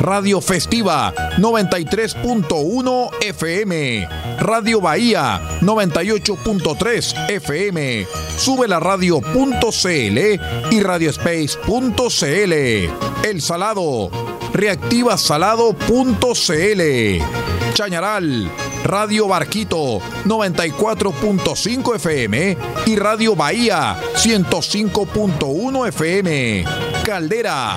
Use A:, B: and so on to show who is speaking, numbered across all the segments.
A: Radio Festiva 93.1 FM, Radio Bahía 98.3 FM, Sube la radio.cl y radiospace.cl. El Salado, reactivasalado.cl. Chañaral, Radio Barquito 94.5 FM y Radio Bahía 105.1 FM. Caldera,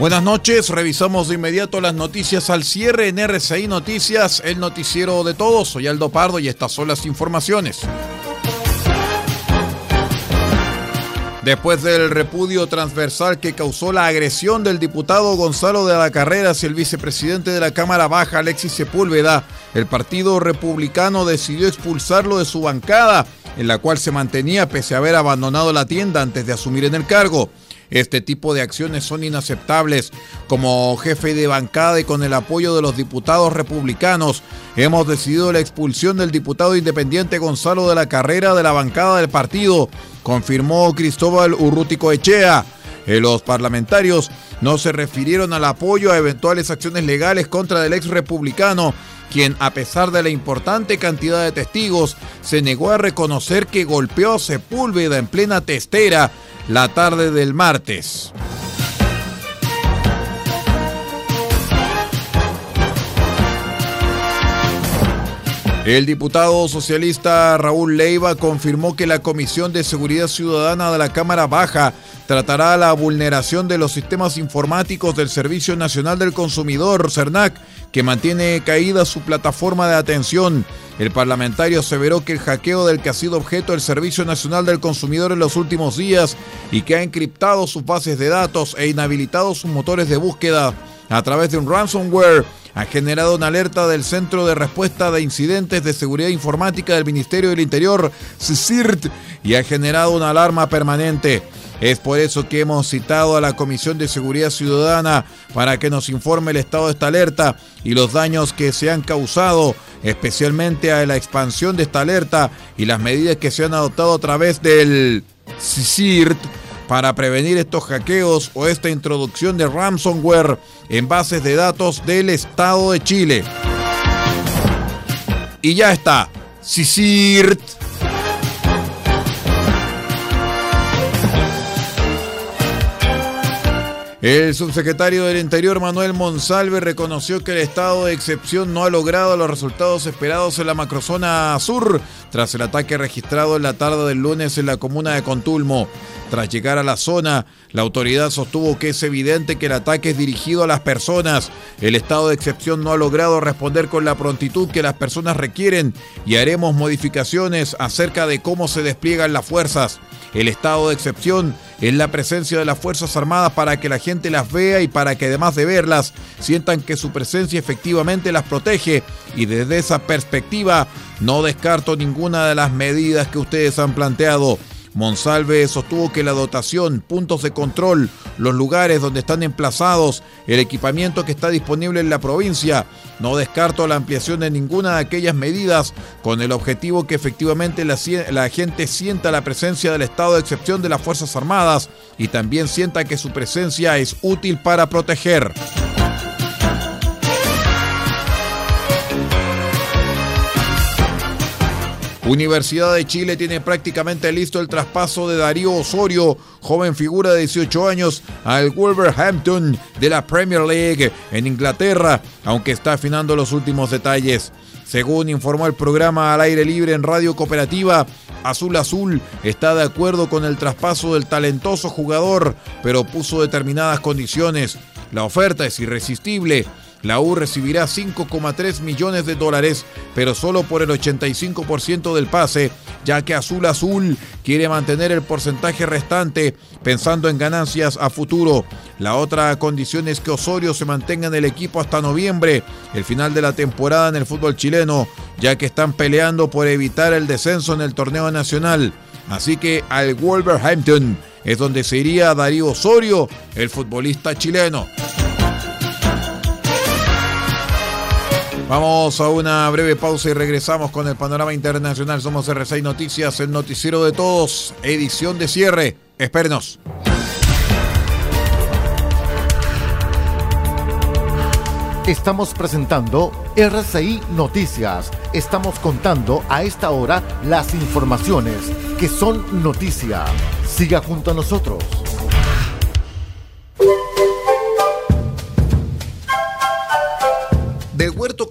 A: Buenas noches, revisamos de inmediato las noticias al cierre en RCI Noticias, el noticiero de todos. Soy Aldo Pardo y estas son las informaciones. Después del repudio transversal que causó la agresión del diputado Gonzalo de la Carrera hacia el vicepresidente de la Cámara Baja, Alexis Sepúlveda, el Partido Republicano decidió expulsarlo de su bancada, en la cual se mantenía pese a haber abandonado la tienda antes de asumir en el cargo. Este tipo de acciones son inaceptables. Como jefe de bancada y con el apoyo de los diputados republicanos, hemos decidido la expulsión del diputado independiente Gonzalo de la Carrera de la bancada del partido, confirmó Cristóbal Urrutico Echea. Eh, los parlamentarios no se refirieron al apoyo a eventuales acciones legales contra el ex republicano, quien a pesar de la importante cantidad de testigos, se negó a reconocer que golpeó a Sepúlveda en plena testera la tarde del martes. El diputado socialista Raúl Leiva confirmó que la Comisión de Seguridad Ciudadana de la Cámara Baja tratará la vulneración de los sistemas informáticos del Servicio Nacional del Consumidor, CERNAC, que mantiene caída su plataforma de atención. El parlamentario aseveró que el hackeo del que ha sido objeto el Servicio Nacional del Consumidor en los últimos días y que ha encriptado sus bases de datos e inhabilitado sus motores de búsqueda a través de un ransomware ha generado una alerta del Centro de Respuesta de Incidentes de Seguridad Informática del Ministerio del Interior, CICIRT, y ha generado una alarma permanente. Es por eso que hemos citado a la Comisión de Seguridad Ciudadana para que nos informe el estado de esta alerta y los daños que se han causado, especialmente a la expansión de esta alerta y las medidas que se han adoptado a través del CICIRT para prevenir estos hackeos o esta introducción de ransomware en bases de datos del Estado de Chile. Y ya está, CICIRT El subsecretario del Interior Manuel Monsalve reconoció que el estado de excepción no ha logrado los resultados esperados en la macrozona sur tras el ataque registrado en la tarde del lunes en la comuna de Contulmo. Tras llegar a la zona, la autoridad sostuvo que es evidente que el ataque es dirigido a las personas. El estado de excepción no ha logrado responder con la prontitud que las personas requieren y haremos modificaciones acerca de cómo se despliegan las fuerzas. El estado de excepción es la presencia de las Fuerzas Armadas para que la gente las vea y para que además de verlas, sientan que su presencia efectivamente las protege. Y desde esa perspectiva, no descarto ninguna de las medidas que ustedes han planteado. Monsalve sostuvo que la dotación, puntos de control, los lugares donde están emplazados, el equipamiento que está disponible en la provincia, no descarto la ampliación de ninguna de aquellas medidas con el objetivo que efectivamente la, la gente sienta la presencia del estado de excepción de las Fuerzas Armadas y también sienta que su presencia es útil para proteger. Universidad de Chile tiene prácticamente listo el traspaso de Darío Osorio, joven figura de 18 años, al Wolverhampton de la Premier League en Inglaterra, aunque está afinando los últimos detalles. Según informó el programa al aire libre en Radio Cooperativa, Azul Azul está de acuerdo con el traspaso del talentoso jugador, pero puso determinadas condiciones. La oferta es irresistible la U recibirá 5,3 millones de dólares, pero solo por el 85% del pase, ya que Azul Azul quiere mantener el porcentaje restante pensando en ganancias a futuro. La otra condición es que Osorio se mantenga en el equipo hasta noviembre, el final de la temporada en el fútbol chileno, ya que están peleando por evitar el descenso en el torneo nacional. Así que al Wolverhampton es donde se iría Darío Osorio, el futbolista chileno. Vamos a una breve pausa y regresamos con el panorama internacional. Somos R6 Noticias, el noticiero de todos, edición de cierre. Espérenos.
B: Estamos presentando RCI Noticias. Estamos contando a esta hora las informaciones que son noticia. Siga junto a nosotros.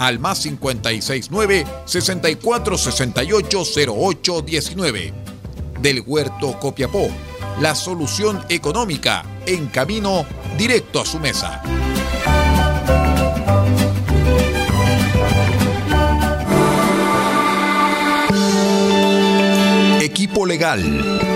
A: al más 569 64 68 08 19. Del Huerto Copiapó, la solución económica en camino directo a su mesa. Equipo legal,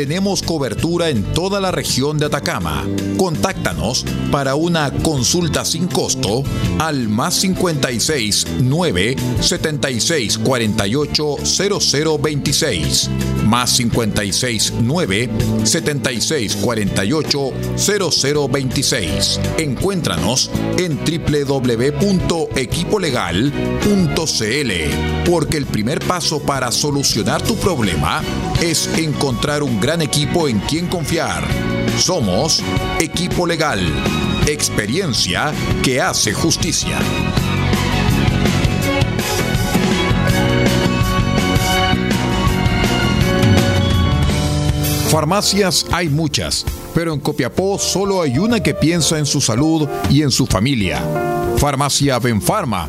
A: Tenemos cobertura en toda la región de Atacama. Contáctanos para una consulta sin costo al más 56 9 76 48 0026 más 56 9 76 48 0026. Encuéntranos en www.equipolegal.cl porque el primer paso para solucionar tu problema es encontrar un gran equipo en quien confiar. Somos Equipo Legal, experiencia que hace justicia. Farmacias hay muchas, pero en Copiapó solo hay una que piensa en su salud y en su familia. Farmacia Benfarma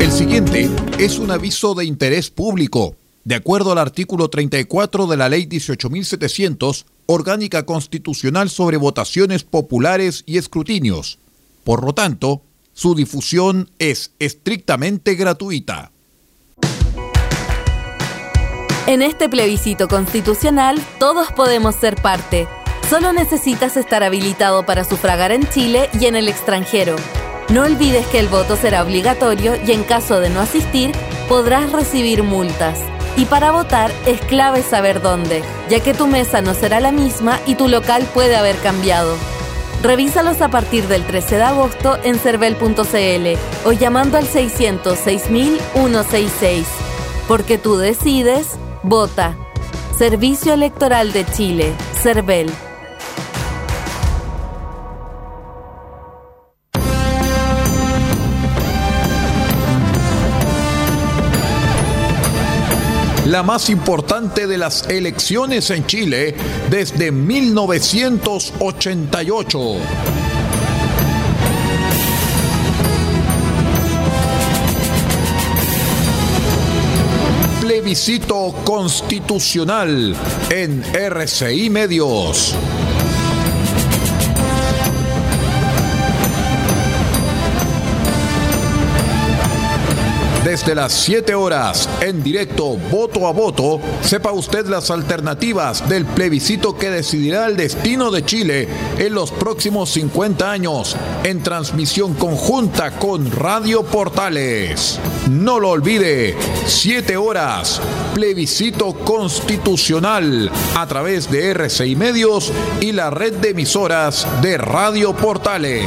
A: El siguiente es un aviso de interés público. De acuerdo al artículo 34 de la Ley 18.700, Orgánica Constitucional sobre Votaciones Populares y Escrutinios. Por lo tanto, su difusión es estrictamente gratuita.
C: En este plebiscito constitucional, todos podemos ser parte. Solo necesitas estar habilitado para sufragar en Chile y en el extranjero. No olvides que el voto será obligatorio y en caso de no asistir, podrás recibir multas. Y para votar es clave saber dónde, ya que tu mesa no será la misma y tu local puede haber cambiado. Revísalos a partir del 13 de agosto en cervel.cl o llamando al 606.166. Porque tú decides, vota. Servicio Electoral de Chile, CERVEL.
A: La más importante de las elecciones en Chile desde 1988. Plebiscito constitucional en RCI Medios. Desde las 7 horas, en directo, voto a voto, sepa usted las alternativas del plebiscito que decidirá el destino de Chile en los próximos 50 años, en transmisión conjunta con Radio Portales. No lo olvide, 7 horas, plebiscito constitucional a través de RCI Medios y la red de emisoras de Radio Portales.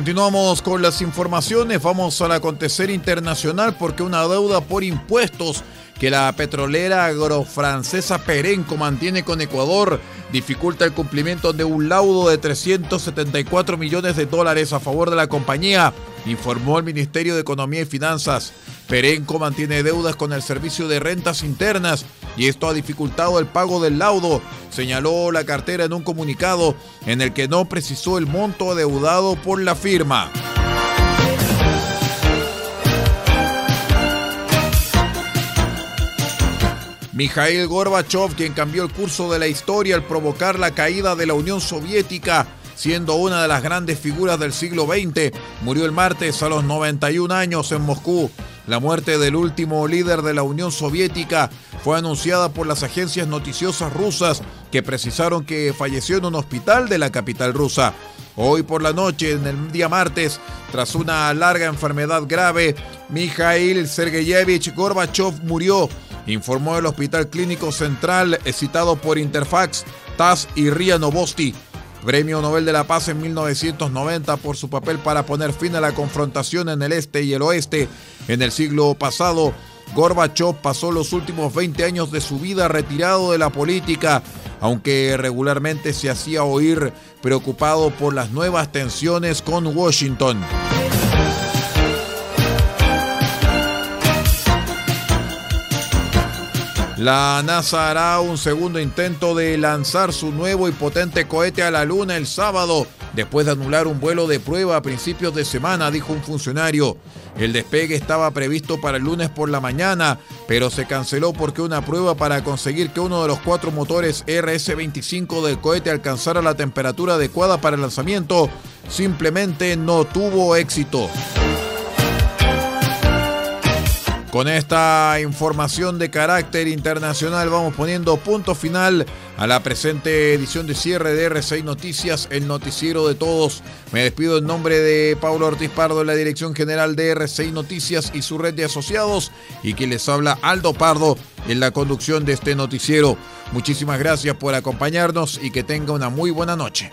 A: Continuamos con las informaciones, vamos al acontecer internacional porque una deuda por impuestos que la petrolera agrofrancesa Perenco mantiene con Ecuador dificulta el cumplimiento de un laudo de 374 millones de dólares a favor de la compañía, informó el Ministerio de Economía y Finanzas. Perenco mantiene deudas con el Servicio de Rentas Internas y esto ha dificultado el pago del laudo, señaló la cartera en un comunicado en el que no precisó el monto adeudado por la firma. Mikhail Gorbachev, quien cambió el curso de la historia al provocar la caída de la Unión Soviética, siendo una de las grandes figuras del siglo XX, murió el martes a los 91 años en Moscú. La muerte del último líder de la Unión Soviética fue anunciada por las agencias noticiosas rusas que precisaron que falleció en un hospital de la capital rusa. Hoy por la noche, en el día martes, tras una larga enfermedad grave, Mikhail Sergeyevich Gorbachev murió informó el Hospital Clínico Central, citado por Interfax, TAS y RIA Novosti. Premio Nobel de la Paz en 1990 por su papel para poner fin a la confrontación en el este y el oeste. En el siglo pasado, Gorbachev pasó los últimos 20 años de su vida retirado de la política, aunque regularmente se hacía oír preocupado por las nuevas tensiones con Washington. La NASA hará un segundo intento de lanzar su nuevo y potente cohete a la Luna el sábado, después de anular un vuelo de prueba a principios de semana, dijo un funcionario. El despegue estaba previsto para el lunes por la mañana, pero se canceló porque una prueba para conseguir que uno de los cuatro motores RS-25 del cohete alcanzara la temperatura adecuada para el lanzamiento simplemente no tuvo éxito. Con esta información de carácter internacional vamos poniendo punto final a la presente edición de cierre de R6 Noticias, el noticiero de todos. Me despido en nombre de Pablo Ortiz Pardo, la dirección general de R6 Noticias y su red de asociados, y quien les habla Aldo Pardo en la conducción de este noticiero. Muchísimas gracias por acompañarnos y que tenga una muy buena noche.